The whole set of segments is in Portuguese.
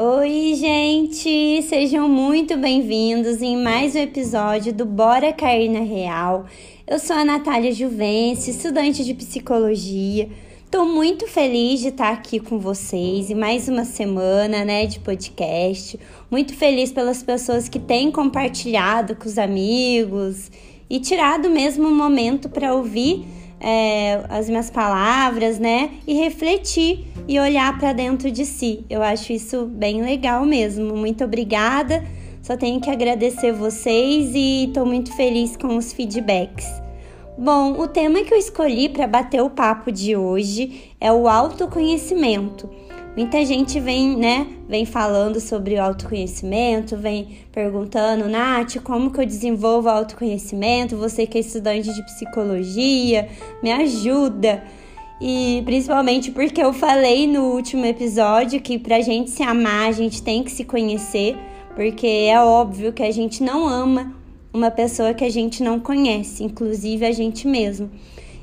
Oi, gente! Sejam muito bem-vindos em mais um episódio do Bora Cair na Real. Eu sou a Natália Juvenci, estudante de psicologia. Estou muito feliz de estar aqui com vocês em mais uma semana né, de podcast. Muito feliz pelas pessoas que têm compartilhado com os amigos e tirado mesmo um momento para ouvir é, as minhas palavras, né? E refletir e olhar para dentro de si. Eu acho isso bem legal mesmo. Muito obrigada. Só tenho que agradecer vocês e estou muito feliz com os feedbacks. Bom, o tema que eu escolhi para bater o papo de hoje é o autoconhecimento. Muita gente vem, né, vem falando sobre o autoconhecimento, vem perguntando, Nath, como que eu desenvolvo autoconhecimento? Você que é estudante de psicologia, me ajuda. E principalmente porque eu falei no último episódio que pra gente se amar, a gente tem que se conhecer, porque é óbvio que a gente não ama uma pessoa que a gente não conhece, inclusive a gente mesmo.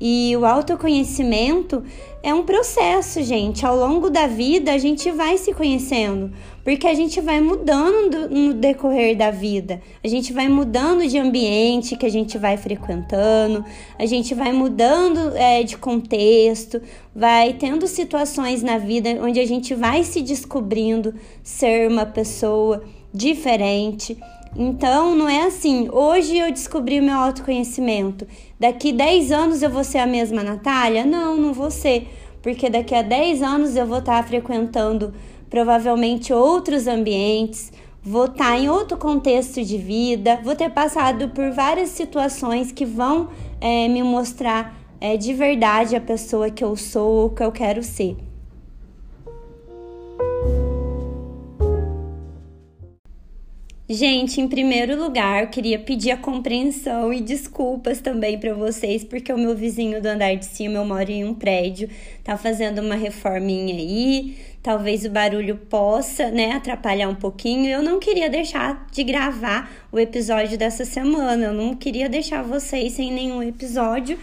E o autoconhecimento é um processo, gente. Ao longo da vida, a gente vai se conhecendo, porque a gente vai mudando no decorrer da vida. A gente vai mudando de ambiente que a gente vai frequentando, a gente vai mudando é, de contexto, vai tendo situações na vida onde a gente vai se descobrindo ser uma pessoa diferente. Então, não é assim, hoje eu descobri o meu autoconhecimento, daqui 10 anos eu vou ser a mesma Natália? Não, não vou ser, porque daqui a 10 anos eu vou estar frequentando provavelmente outros ambientes, vou estar em outro contexto de vida, vou ter passado por várias situações que vão é, me mostrar é, de verdade a pessoa que eu sou ou que eu quero ser. Gente, em primeiro lugar, eu queria pedir a compreensão e desculpas também para vocês, porque o meu vizinho do andar de cima, eu moro em um prédio, tá fazendo uma reforminha aí. Talvez o barulho possa, né, atrapalhar um pouquinho. Eu não queria deixar de gravar o episódio dessa semana. Eu não queria deixar vocês sem nenhum episódio.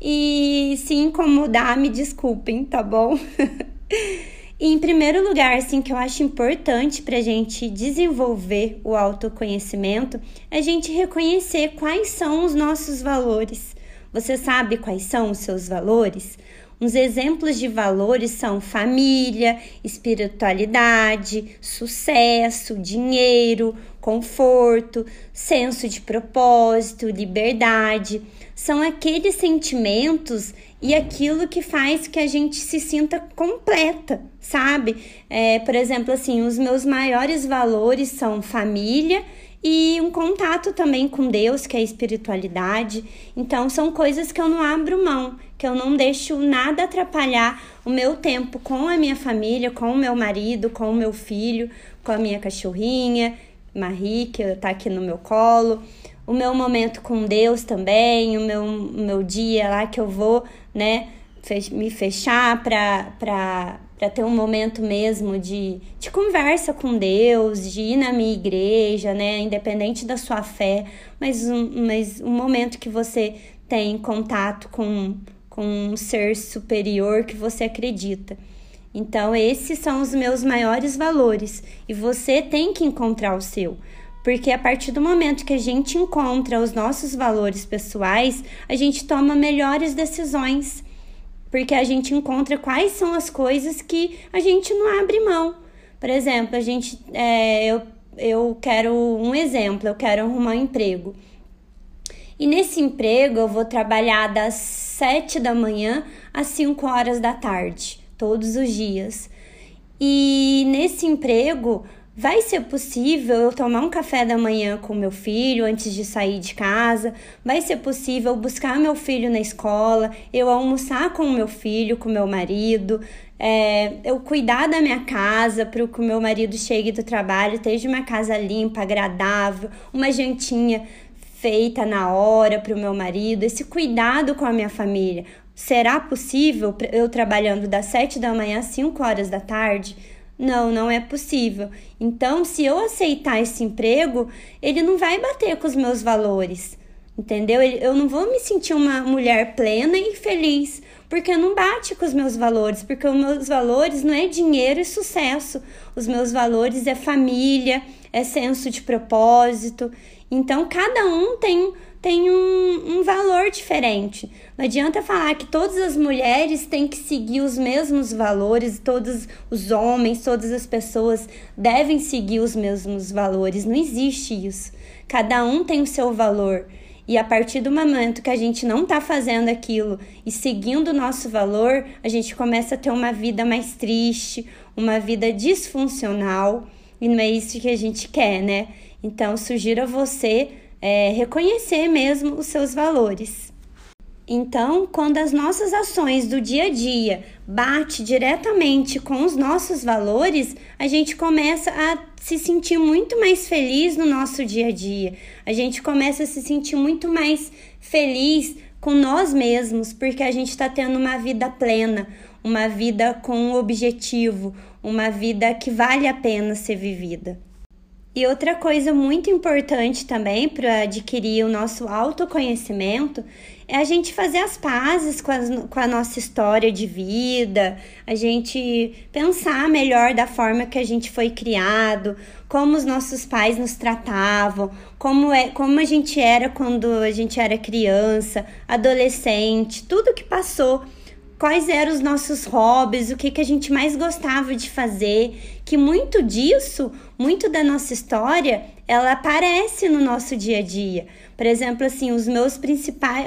E se incomodar, me desculpem, tá bom? E em primeiro lugar, assim, que eu acho importante para a gente desenvolver o autoconhecimento é a gente reconhecer quais são os nossos valores. Você sabe quais são os seus valores? Uns exemplos de valores são família, espiritualidade, sucesso, dinheiro, conforto, senso de propósito, liberdade. São aqueles sentimentos e aquilo que faz que a gente se sinta completa, sabe? É, por exemplo, assim, os meus maiores valores são família e um contato também com Deus, que é a espiritualidade. Então, são coisas que eu não abro mão, que eu não deixo nada atrapalhar o meu tempo com a minha família, com o meu marido, com o meu filho, com a minha cachorrinha, Marie, que está aqui no meu colo o meu momento com Deus também, o meu, o meu dia lá que eu vou, né, me fechar para ter um momento mesmo de, de conversa com Deus, de ir na minha igreja, né, independente da sua fé, mas um, mas um momento que você tem contato com, com um ser superior que você acredita. Então, esses são os meus maiores valores e você tem que encontrar o seu. Porque a partir do momento que a gente encontra os nossos valores pessoais, a gente toma melhores decisões. Porque a gente encontra quais são as coisas que a gente não abre mão. Por exemplo, a gente. É, eu, eu quero um exemplo, eu quero arrumar um emprego. E nesse emprego eu vou trabalhar das 7 da manhã às 5 horas da tarde, todos os dias. E nesse emprego Vai ser possível eu tomar um café da manhã com meu filho antes de sair de casa? Vai ser possível buscar meu filho na escola? Eu almoçar com meu filho, com meu marido? É, eu cuidar da minha casa para que o meu marido chegue do trabalho, esteja uma casa limpa, agradável, uma jantinha feita na hora para o meu marido, esse cuidado com a minha família. Será possível eu trabalhando das 7 da manhã às 5 horas da tarde? Não, não é possível. Então, se eu aceitar esse emprego, ele não vai bater com os meus valores. Entendeu? Eu não vou me sentir uma mulher plena e feliz, porque não bate com os meus valores, porque os meus valores não é dinheiro e sucesso. Os meus valores é família, é senso de propósito. Então, cada um tem tem um, um valor diferente. Não adianta falar que todas as mulheres têm que seguir os mesmos valores, todos os homens, todas as pessoas devem seguir os mesmos valores. Não existe isso. Cada um tem o seu valor. E a partir do momento que a gente não está fazendo aquilo e seguindo o nosso valor, a gente começa a ter uma vida mais triste, uma vida disfuncional. E não é isso que a gente quer, né? Então, sugiro a você é, reconhecer mesmo os seus valores. Então, quando as nossas ações do dia a dia bate diretamente com os nossos valores, a gente começa a se sentir muito mais feliz no nosso dia a dia. A gente começa a se sentir muito mais feliz com nós mesmos, porque a gente está tendo uma vida plena, uma vida com um objetivo, uma vida que vale a pena ser vivida. E outra coisa muito importante também para adquirir o nosso autoconhecimento é a gente fazer as pazes com, as, com a nossa história de vida, a gente pensar melhor da forma que a gente foi criado, como os nossos pais nos tratavam, como, é, como a gente era quando a gente era criança, adolescente, tudo que passou quais eram os nossos hobbies, o que, que a gente mais gostava de fazer, que muito disso, muito da nossa história, ela aparece no nosso dia a dia. Por exemplo, assim, os meus principais,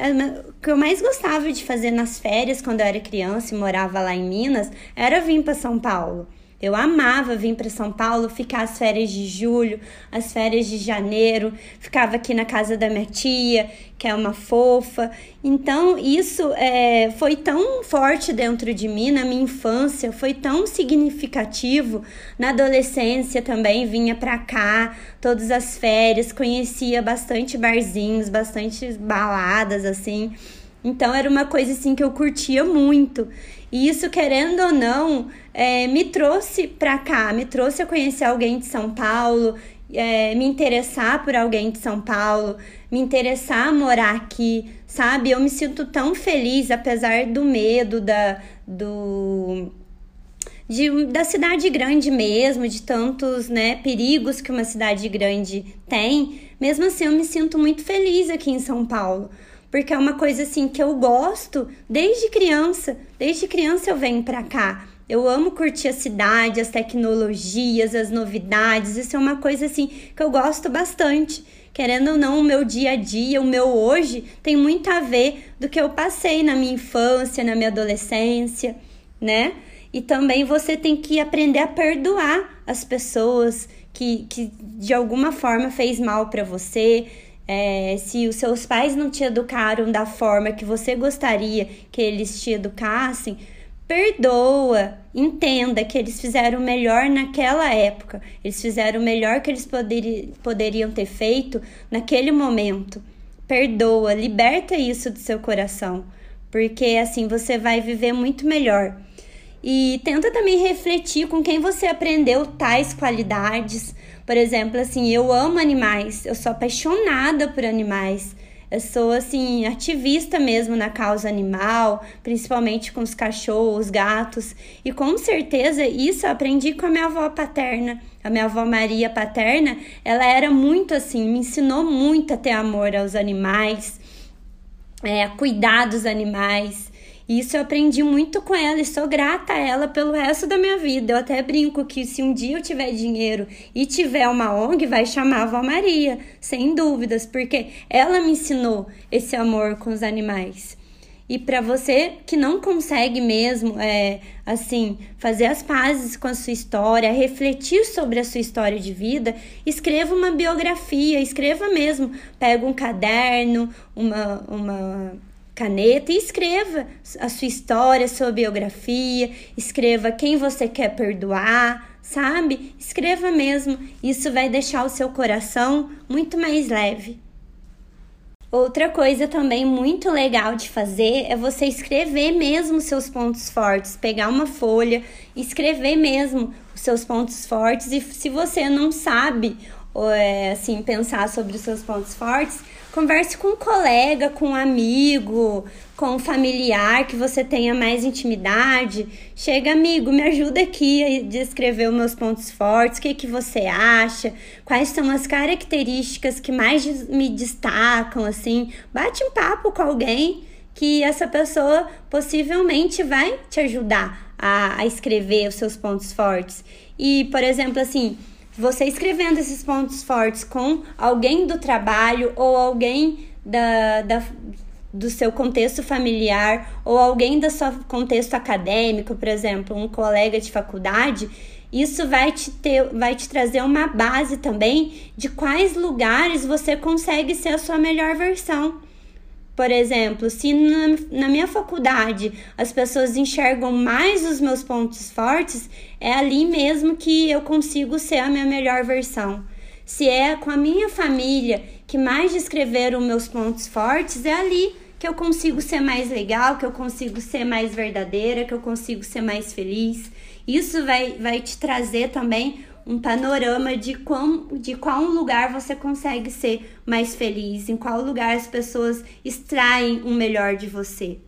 o que eu mais gostava de fazer nas férias quando eu era criança e morava lá em Minas, era vir para São Paulo. Eu amava vir para São Paulo, ficar as férias de julho, as férias de janeiro, ficava aqui na casa da minha tia, que é uma fofa. Então, isso é, foi tão forte dentro de mim na minha infância, foi tão significativo. Na adolescência também vinha para cá, todas as férias, conhecia bastante barzinhos, bastante baladas assim. Então, era uma coisa assim que eu curtia muito. E isso, querendo ou não, é, me trouxe para cá, me trouxe a conhecer alguém de São Paulo, é, me interessar por alguém de São Paulo, me interessar a morar aqui, sabe? Eu me sinto tão feliz, apesar do medo, da, do, de, da cidade grande mesmo, de tantos né, perigos que uma cidade grande tem. Mesmo assim, eu me sinto muito feliz aqui em São Paulo porque é uma coisa assim que eu gosto desde criança. Desde criança eu venho para cá. Eu amo curtir a cidade, as tecnologias, as novidades. Isso é uma coisa assim que eu gosto bastante. Querendo ou não, o meu dia a dia, o meu hoje, tem muito a ver do que eu passei na minha infância, na minha adolescência, né? E também você tem que aprender a perdoar as pessoas que, que de alguma forma fez mal para você, é, se os seus pais não te educaram da forma que você gostaria que eles te educassem, perdoa, entenda que eles fizeram o melhor naquela época, eles fizeram o melhor que eles poderi poderiam ter feito naquele momento. Perdoa, liberta isso do seu coração, porque assim você vai viver muito melhor. E tenta também refletir com quem você aprendeu tais qualidades por exemplo, assim, eu amo animais, eu sou apaixonada por animais. Eu sou, assim, ativista mesmo na causa animal, principalmente com os cachorros, gatos. E com certeza isso eu aprendi com a minha avó paterna. A minha avó Maria paterna, ela era muito assim, me ensinou muito a ter amor aos animais, é, a cuidar dos animais. Isso eu aprendi muito com ela e sou grata a ela pelo resto da minha vida. Eu até brinco que se um dia eu tiver dinheiro e tiver uma ONG, vai chamar a avó Maria, sem dúvidas, porque ela me ensinou esse amor com os animais. E para você que não consegue mesmo, é, assim, fazer as pazes com a sua história, refletir sobre a sua história de vida, escreva uma biografia, escreva mesmo. Pega um caderno, uma, uma caneta e escreva a sua história, a sua biografia, escreva quem você quer perdoar, sabe? Escreva mesmo. Isso vai deixar o seu coração muito mais leve. Outra coisa também muito legal de fazer é você escrever mesmo seus pontos fortes, pegar uma folha, escrever mesmo os seus pontos fortes e se você não sabe, é, assim, pensar sobre os seus pontos fortes, Converse com um colega, com um amigo, com um familiar que você tenha mais intimidade. Chega, amigo, me ajuda aqui a descrever os meus pontos fortes. O que, que você acha? Quais são as características que mais me destacam? Assim, bate um papo com alguém que essa pessoa possivelmente vai te ajudar a, a escrever os seus pontos fortes. E, por exemplo, assim, você escrevendo esses pontos fortes com alguém do trabalho ou alguém da, da, do seu contexto familiar ou alguém do seu contexto acadêmico, por exemplo, um colega de faculdade, isso vai te, ter, vai te trazer uma base também de quais lugares você consegue ser a sua melhor versão. Por exemplo, se na, na, minha faculdade as pessoas enxergam mais os meus pontos fortes, é ali mesmo que eu consigo ser a minha melhor versão. Se é com a minha família que mais descreveram meus pontos fortes, é ali que eu consigo ser mais legal, que eu consigo ser mais verdadeira, que eu consigo ser mais feliz. Isso vai, vai te trazer também um panorama de, qual, de qual lugar você consegue ser mais feliz, em qual lugar as pessoas extraem o melhor de você.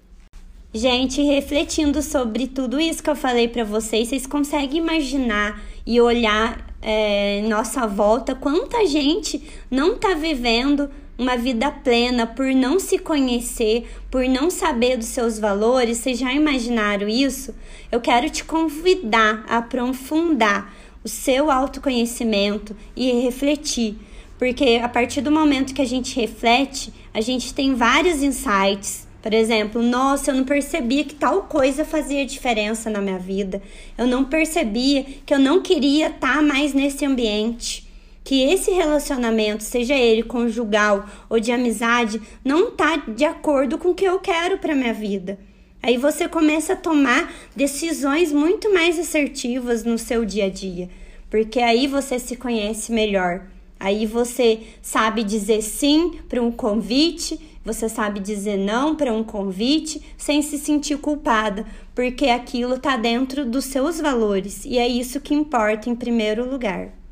Gente, refletindo sobre tudo isso que eu falei para vocês, vocês conseguem imaginar e olhar é, nossa volta quanta gente não está vivendo uma vida plena por não se conhecer, por não saber dos seus valores? Vocês já imaginaram isso? Eu quero te convidar a aprofundar o seu autoconhecimento e refletir. Porque a partir do momento que a gente reflete, a gente tem vários insights. Por exemplo, nossa, eu não percebia que tal coisa fazia diferença na minha vida. Eu não percebia que eu não queria estar mais nesse ambiente. Que esse relacionamento, seja ele conjugal ou de amizade, não está de acordo com o que eu quero para minha vida. Aí você começa a tomar decisões muito mais assertivas no seu dia a dia, porque aí você se conhece melhor. Aí você sabe dizer sim para um convite, você sabe dizer não para um convite sem se sentir culpada, porque aquilo está dentro dos seus valores e é isso que importa em primeiro lugar.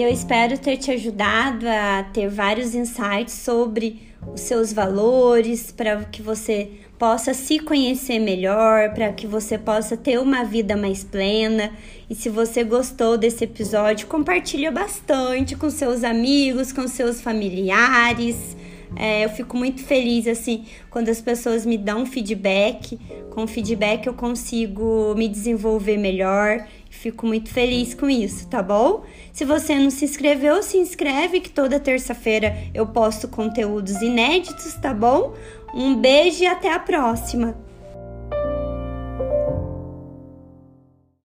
Eu espero ter te ajudado a ter vários insights sobre os seus valores, para que você possa se conhecer melhor, para que você possa ter uma vida mais plena. E se você gostou desse episódio, compartilha bastante com seus amigos, com seus familiares. É, eu fico muito feliz assim quando as pessoas me dão feedback. Com feedback eu consigo me desenvolver melhor. Fico muito feliz com isso, tá bom? Se você não se inscreveu, se inscreve que toda terça-feira eu posto conteúdos inéditos, tá bom? Um beijo e até a próxima!